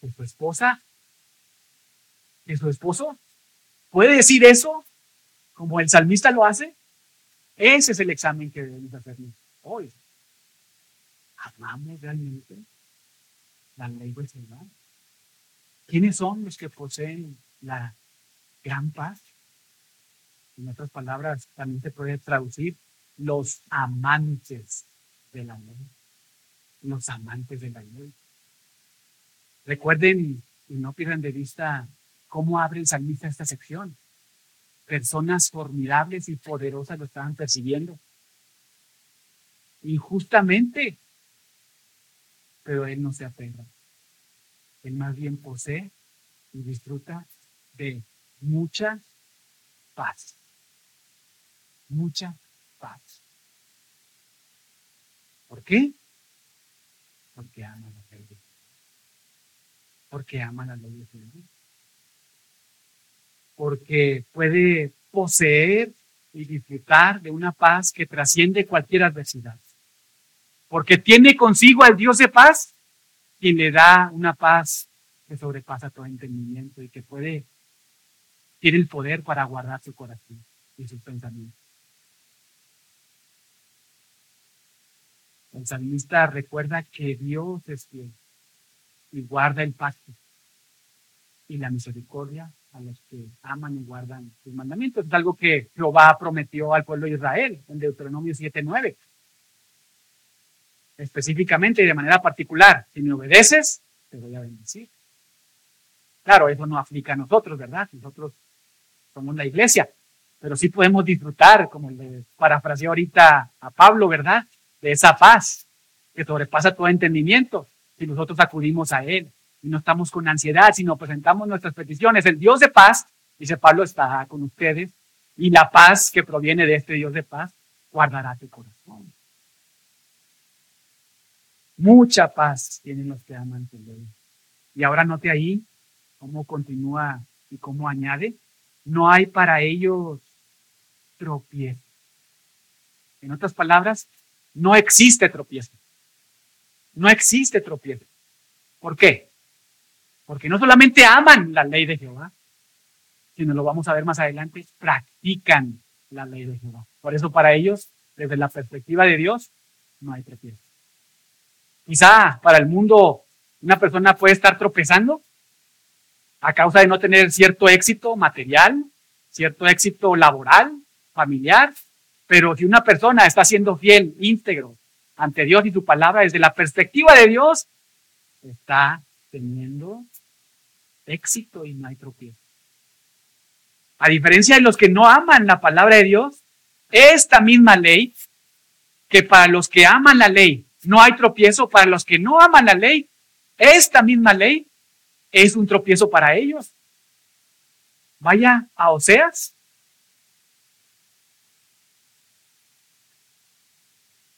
¿Que su esposa? ¿Que su esposo? ¿Puede decir eso como el salmista lo hace? Ese es el examen que debemos hacernos hoy. ¿Amamos realmente la ley de Jehová? ¿Quiénes son los que poseen la gran paz? En otras palabras, también se puede traducir los amantes de la ley. Los amantes de la ley. Recuerden y no pierdan de vista cómo abre el salmista esta sección. Personas formidables y poderosas lo estaban percibiendo. Injustamente. Pero él no se apega. Él más bien posee y disfruta de mucha paz. Mucha paz. ¿Por qué? Porque ama la ley Porque ama la ley de Dios. Porque puede poseer y disfrutar de una paz que trasciende cualquier adversidad. Porque tiene consigo al Dios de paz quien le da una paz que sobrepasa todo entendimiento y que puede, tiene el poder para guardar su corazón y sus pensamientos. El salmista recuerda que Dios es fiel y guarda el pacto y la misericordia a los que aman y guardan sus mandamientos. Es algo que Jehová prometió al pueblo de Israel en Deuteronomio 7:9 específicamente y de manera particular. Si me obedeces, te voy a bendecir. Claro, eso no aplica a nosotros, ¿verdad? Nosotros somos la iglesia, pero sí podemos disfrutar, como le parafraseé ahorita a Pablo, ¿verdad? De esa paz que sobrepasa todo entendimiento si nosotros acudimos a Él y no estamos con ansiedad, sino presentamos nuestras peticiones. El Dios de paz, dice Pablo, está con ustedes y la paz que proviene de este Dios de paz guardará tu corazón. Mucha paz tienen los que aman tu ley. Y ahora note ahí cómo continúa y cómo añade. No hay para ellos tropiezo. En otras palabras, no existe tropiezo. No existe tropiezo. ¿Por qué? Porque no solamente aman la ley de Jehová, sino lo vamos a ver más adelante, practican la ley de Jehová. Por eso para ellos, desde la perspectiva de Dios, no hay tropiezo. Quizá para el mundo una persona puede estar tropezando a causa de no tener cierto éxito material, cierto éxito laboral, familiar, pero si una persona está siendo fiel, íntegro ante Dios y su palabra, desde la perspectiva de Dios, está teniendo éxito y no hay tropiezo. A diferencia de los que no aman la palabra de Dios, esta misma ley, que para los que aman la ley no hay tropiezo para los que no aman la ley. Esta misma ley es un tropiezo para ellos. Vaya a Oseas.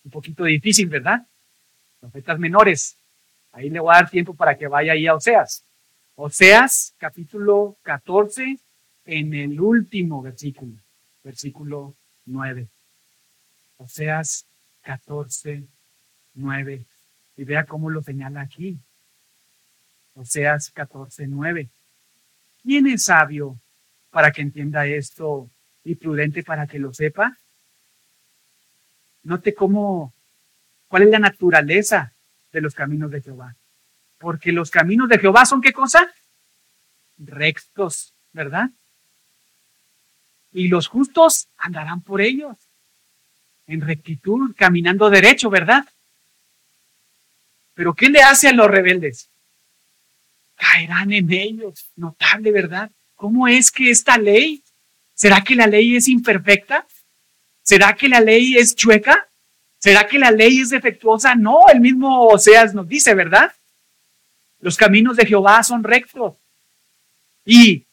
Un poquito difícil, ¿verdad? Profetas menores. Ahí le voy a dar tiempo para que vaya ahí a Oseas. Oseas, capítulo 14, en el último versículo, versículo 9. Oseas 14, 9. Y vea cómo lo señala aquí. Oseas 14, 9. ¿Quién es sabio para que entienda esto y prudente para que lo sepa? Note cómo, cuál es la naturaleza de los caminos de Jehová. Porque los caminos de Jehová son qué cosa? Rectos, ¿verdad? Y los justos andarán por ellos, en rectitud, caminando derecho, ¿verdad? Pero ¿qué le hace a los rebeldes? Caerán en ellos. Notable, ¿verdad? ¿Cómo es que esta ley? ¿Será que la ley es imperfecta? ¿Será que la ley es chueca? ¿Será que la ley es defectuosa? No, el mismo Oseas nos dice, ¿verdad? Los caminos de Jehová son rectos. Y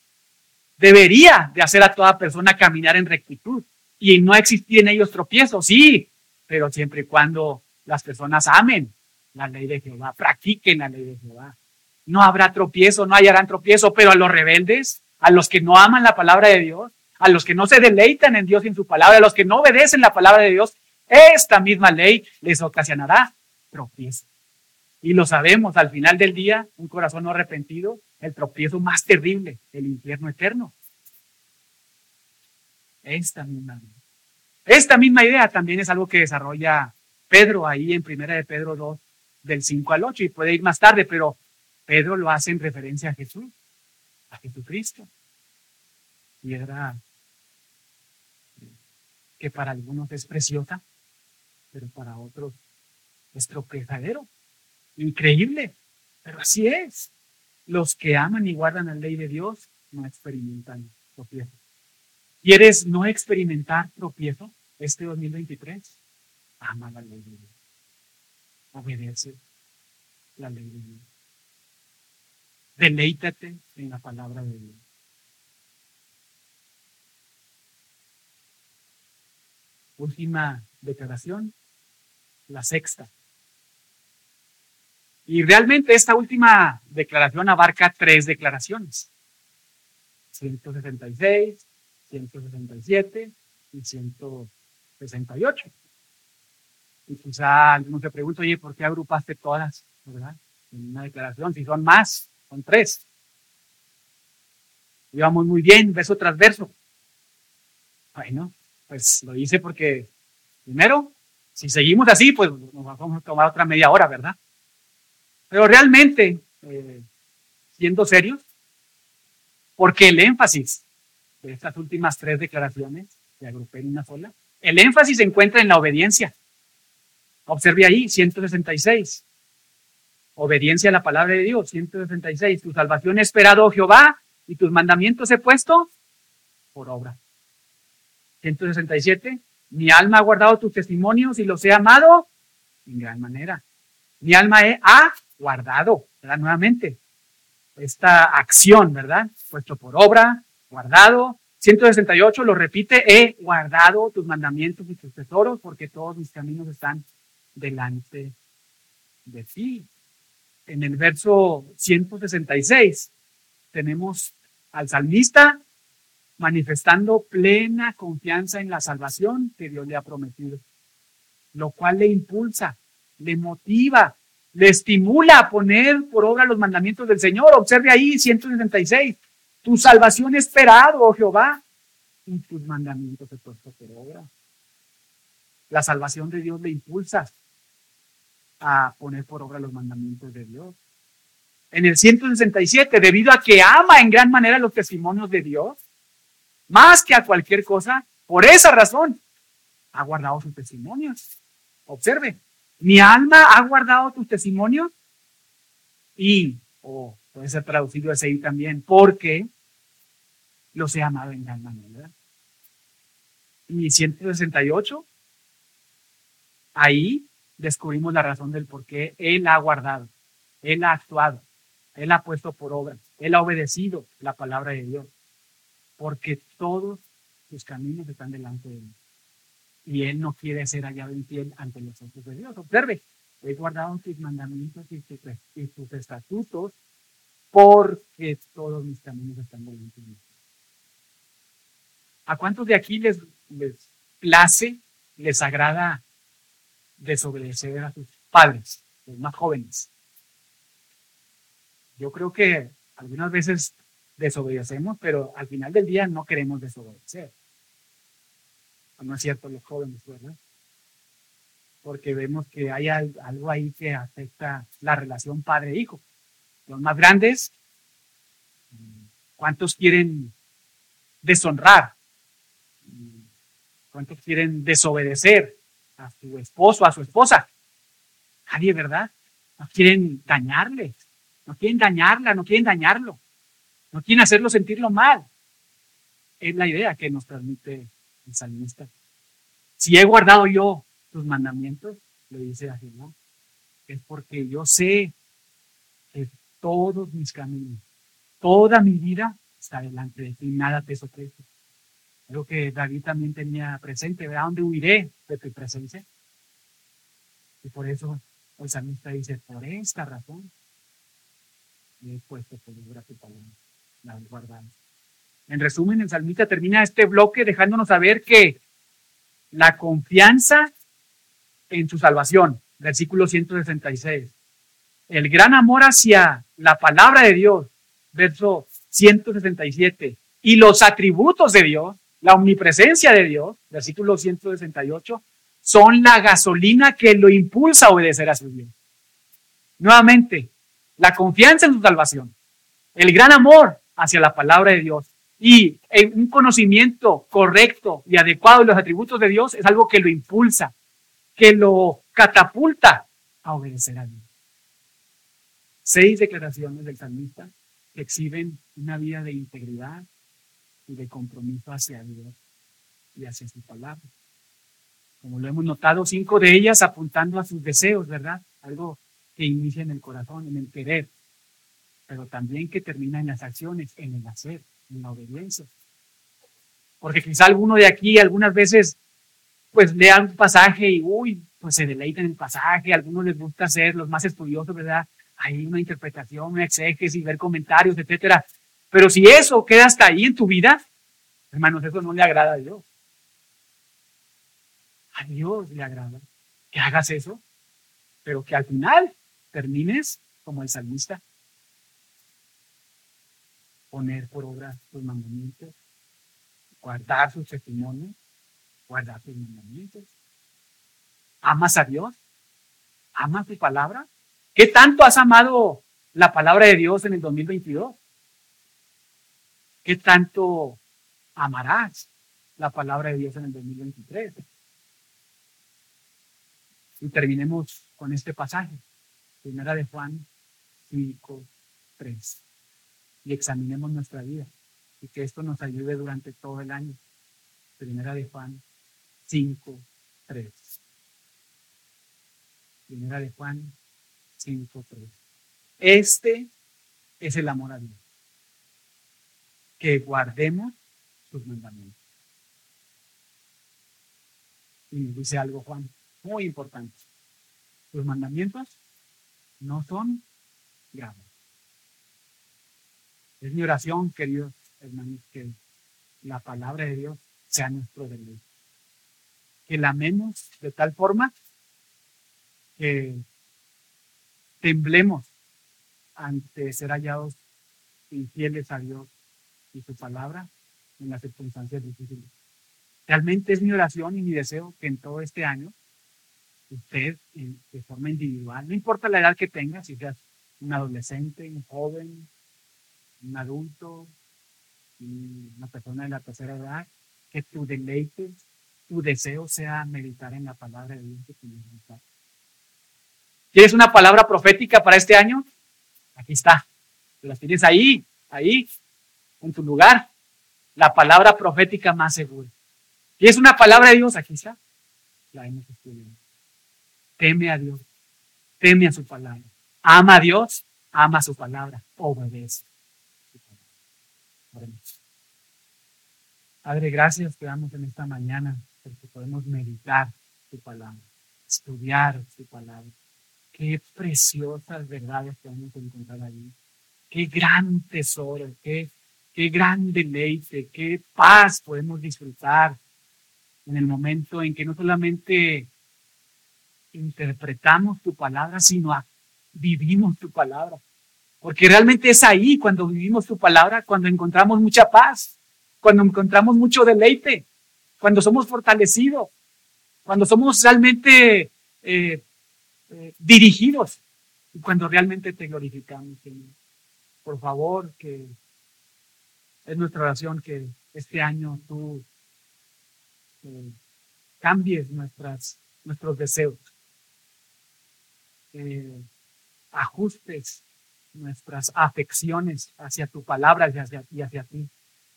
debería de hacer a toda persona caminar en rectitud y no existir en ellos tropiezos, sí, pero siempre y cuando las personas amen la ley de Jehová, practiquen la ley de Jehová. No habrá tropiezo, no hallarán tropiezo, pero a los rebeldes, a los que no aman la palabra de Dios, a los que no se deleitan en Dios y en su palabra, a los que no obedecen la palabra de Dios, esta misma ley les ocasionará tropiezo. Y lo sabemos, al final del día, un corazón no arrepentido, el tropiezo más terrible, el infierno eterno. Esta misma, esta misma idea también es algo que desarrolla Pedro ahí en Primera de Pedro 2, del 5 al 8, y puede ir más tarde, pero Pedro lo hace en referencia a Jesús, a Jesucristo. Piedra que para algunos es preciosa, pero para otros es tropezadero. Increíble, pero así es. Los que aman y guardan la ley de Dios no experimentan tropiezo. ¿Quieres no experimentar tropiezo este 2023? Ama la ley de Dios. Obedece la ley de Dios. Deleítate en la palabra de Dios. Última declaración, la sexta. Y realmente esta última declaración abarca tres declaraciones. 166, 167 y 168. Y quizá alguno se pregunta, oye, ¿por qué agrupaste todas, verdad? En una declaración, si son más, son tres. Íbamos muy bien, verso tras verso. Bueno, pues lo hice porque, primero, si seguimos así, pues nos vamos a tomar otra media hora, ¿verdad? Pero realmente, eh, siendo serios, porque el énfasis de estas últimas tres declaraciones, que agrupé en una sola, el énfasis se encuentra en la obediencia. Observe ahí, 166. Obediencia a la palabra de Dios, 166. Tu salvación he esperado, oh Jehová, y tus mandamientos he puesto por obra. 167. Mi alma ha guardado tus testimonios y los he amado en gran manera. Mi alma ha guardado, ¿verdad? Nuevamente, esta acción, ¿verdad? Puesto por obra, guardado. 168 lo repite, he guardado tus mandamientos y tus tesoros porque todos mis caminos están delante de ti. En el verso 166 tenemos al salmista manifestando plena confianza en la salvación que Dios le ha prometido, lo cual le impulsa, le motiva, le estimula a poner por obra los mandamientos del Señor. Observe ahí 166. Tu salvación esperado, oh Jehová, y tus mandamientos he puesto por obra. La salvación de Dios le impulsa a poner por obra los mandamientos de Dios. En el 167, debido a que ama en gran manera los testimonios de Dios, más que a cualquier cosa, por esa razón, ha guardado sus testimonios. Observe, mi alma ha guardado tus testimonios y, o puede ser traducido ese también, porque los he amado en gran manera. Y 168, ahí descubrimos la razón del por qué Él ha guardado, Él ha actuado, Él ha puesto por obra, Él ha obedecido la palabra de Dios, porque todos sus caminos están delante de Él. Y Él no quiere ser hallado infiel ante los ojos de Dios. Observe, he guardado tus mandamientos y tus, estatutos porque todos mis caminos están delante de Él. ¿A cuántos de aquí les place, les agrada desobedecer a sus padres, los más jóvenes? Yo creo que algunas veces desobedecemos, pero al final del día no queremos desobedecer. No es cierto los jóvenes, ¿verdad? Porque vemos que hay algo ahí que afecta la relación padre-hijo. Los más grandes, ¿cuántos quieren deshonrar ¿Cuántos quieren desobedecer a su esposo, a su esposa? Nadie, ¿verdad? no quieren dañarle, no quieren dañarla, no quieren dañarlo, no quieren hacerlo sentirlo mal. Es la idea que nos transmite el salmista. Si he guardado yo tus mandamientos, le dice a Jehová, es porque yo sé que todos mis caminos, toda mi vida está delante de ti, nada te sorprende. Creo que David también tenía presente, ¿verdad? ¿Dónde huiré de tu presencia? Y por eso el salmista dice, por esta razón me he puesto por obra tu palabra, la he En resumen, el salmista termina este bloque dejándonos saber que la confianza en su salvación, versículo 166, el gran amor hacia la palabra de Dios, verso 167, y los atributos de Dios, la omnipresencia de Dios, versículo 168, son la gasolina que lo impulsa a obedecer a su Dios. Nuevamente, la confianza en su salvación, el gran amor hacia la palabra de Dios y un conocimiento correcto y adecuado de los atributos de Dios es algo que lo impulsa, que lo catapulta a obedecer a Dios. Seis declaraciones del salmista que exhiben una vida de integridad y de compromiso hacia Dios y hacia su palabra. Como lo hemos notado, cinco de ellas apuntando a sus deseos, ¿verdad? Algo que inicia en el corazón, en el querer, pero también que termina en las acciones, en el hacer, en la obediencia. Porque quizá alguno de aquí algunas veces pues lea un pasaje y uy, pues se deleita en el pasaje, a algunos les gusta ser los más estudiosos, ¿verdad? Hay una interpretación, una exégesis, ver comentarios, etcétera. Pero si eso queda hasta ahí en tu vida, hermanos, eso no le agrada a Dios. A Dios le agrada que hagas eso, pero que al final termines como el salmista. Poner por obra sus mandamientos, guardar sus testimonios, guardar sus mandamientos. ¿Amas a Dios? ¿Amas tu palabra? ¿Qué tanto has amado la palabra de Dios en el 2022? ¿Qué tanto amarás la palabra de Dios en el 2023? Y terminemos con este pasaje, primera de Juan 5, 3. Y examinemos nuestra vida y que esto nos ayude durante todo el año. Primera de Juan 5, 3. Primera de Juan 5, 3. Este es el amor a Dios. Que guardemos sus mandamientos. Y dice algo Juan, muy importante. Los mandamientos no son graves. Es mi oración, queridos hermanos, que la palabra de Dios sea nuestro deleite. Que la amemos de tal forma que temblemos ante ser hallados infieles a Dios y su palabra en las circunstancias difíciles. Realmente es mi oración y mi deseo que en todo este año usted de forma individual, no importa la edad que tenga, si seas un adolescente, un joven, un adulto, una persona de la tercera edad, que tu deleite, tu deseo sea meditar en la palabra de Dios que ¿Quieres una palabra profética para este año? Aquí está. Las tienes ahí, ahí, en tu lugar. La palabra profética más segura. ¿Quieres una palabra de Dios? Aquí está. La hemos estudiado. Teme a Dios, teme a su palabra. Ama a Dios, ama su palabra, obedece. Padre, gracias que damos en esta mañana porque podemos meditar tu palabra, estudiar tu palabra. Qué preciosas verdades podemos encontrar ahí. Qué gran tesoro, qué, qué gran deleite, qué paz podemos disfrutar en el momento en que no solamente interpretamos tu palabra, sino vivimos tu palabra. Porque realmente es ahí cuando vivimos tu palabra, cuando encontramos mucha paz, cuando encontramos mucho deleite, cuando somos fortalecidos, cuando somos realmente eh, eh, dirigidos y cuando realmente te glorificamos, Señor. Por favor, que es nuestra oración que este año tú eh, cambies nuestras, nuestros deseos ajustes nuestras afecciones hacia tu palabra y hacia, y hacia ti,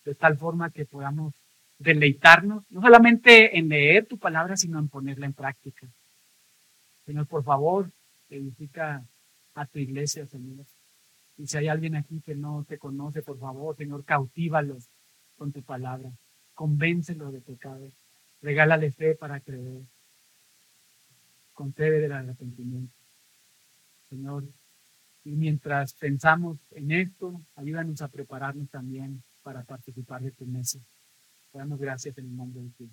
de tal forma que podamos deleitarnos, no solamente en leer tu palabra, sino en ponerla en práctica. Señor, por favor, edifica a tu iglesia, Señor. Y si hay alguien aquí que no te conoce, por favor, Señor, cautívalos con tu palabra. Convéncelo de pecado. Regálale fe para creer. Concede del arrepentimiento. Señor, y mientras pensamos en esto, ayúdanos a prepararnos también para participar de tu mesa. Damos gracias en el nombre de Jesús.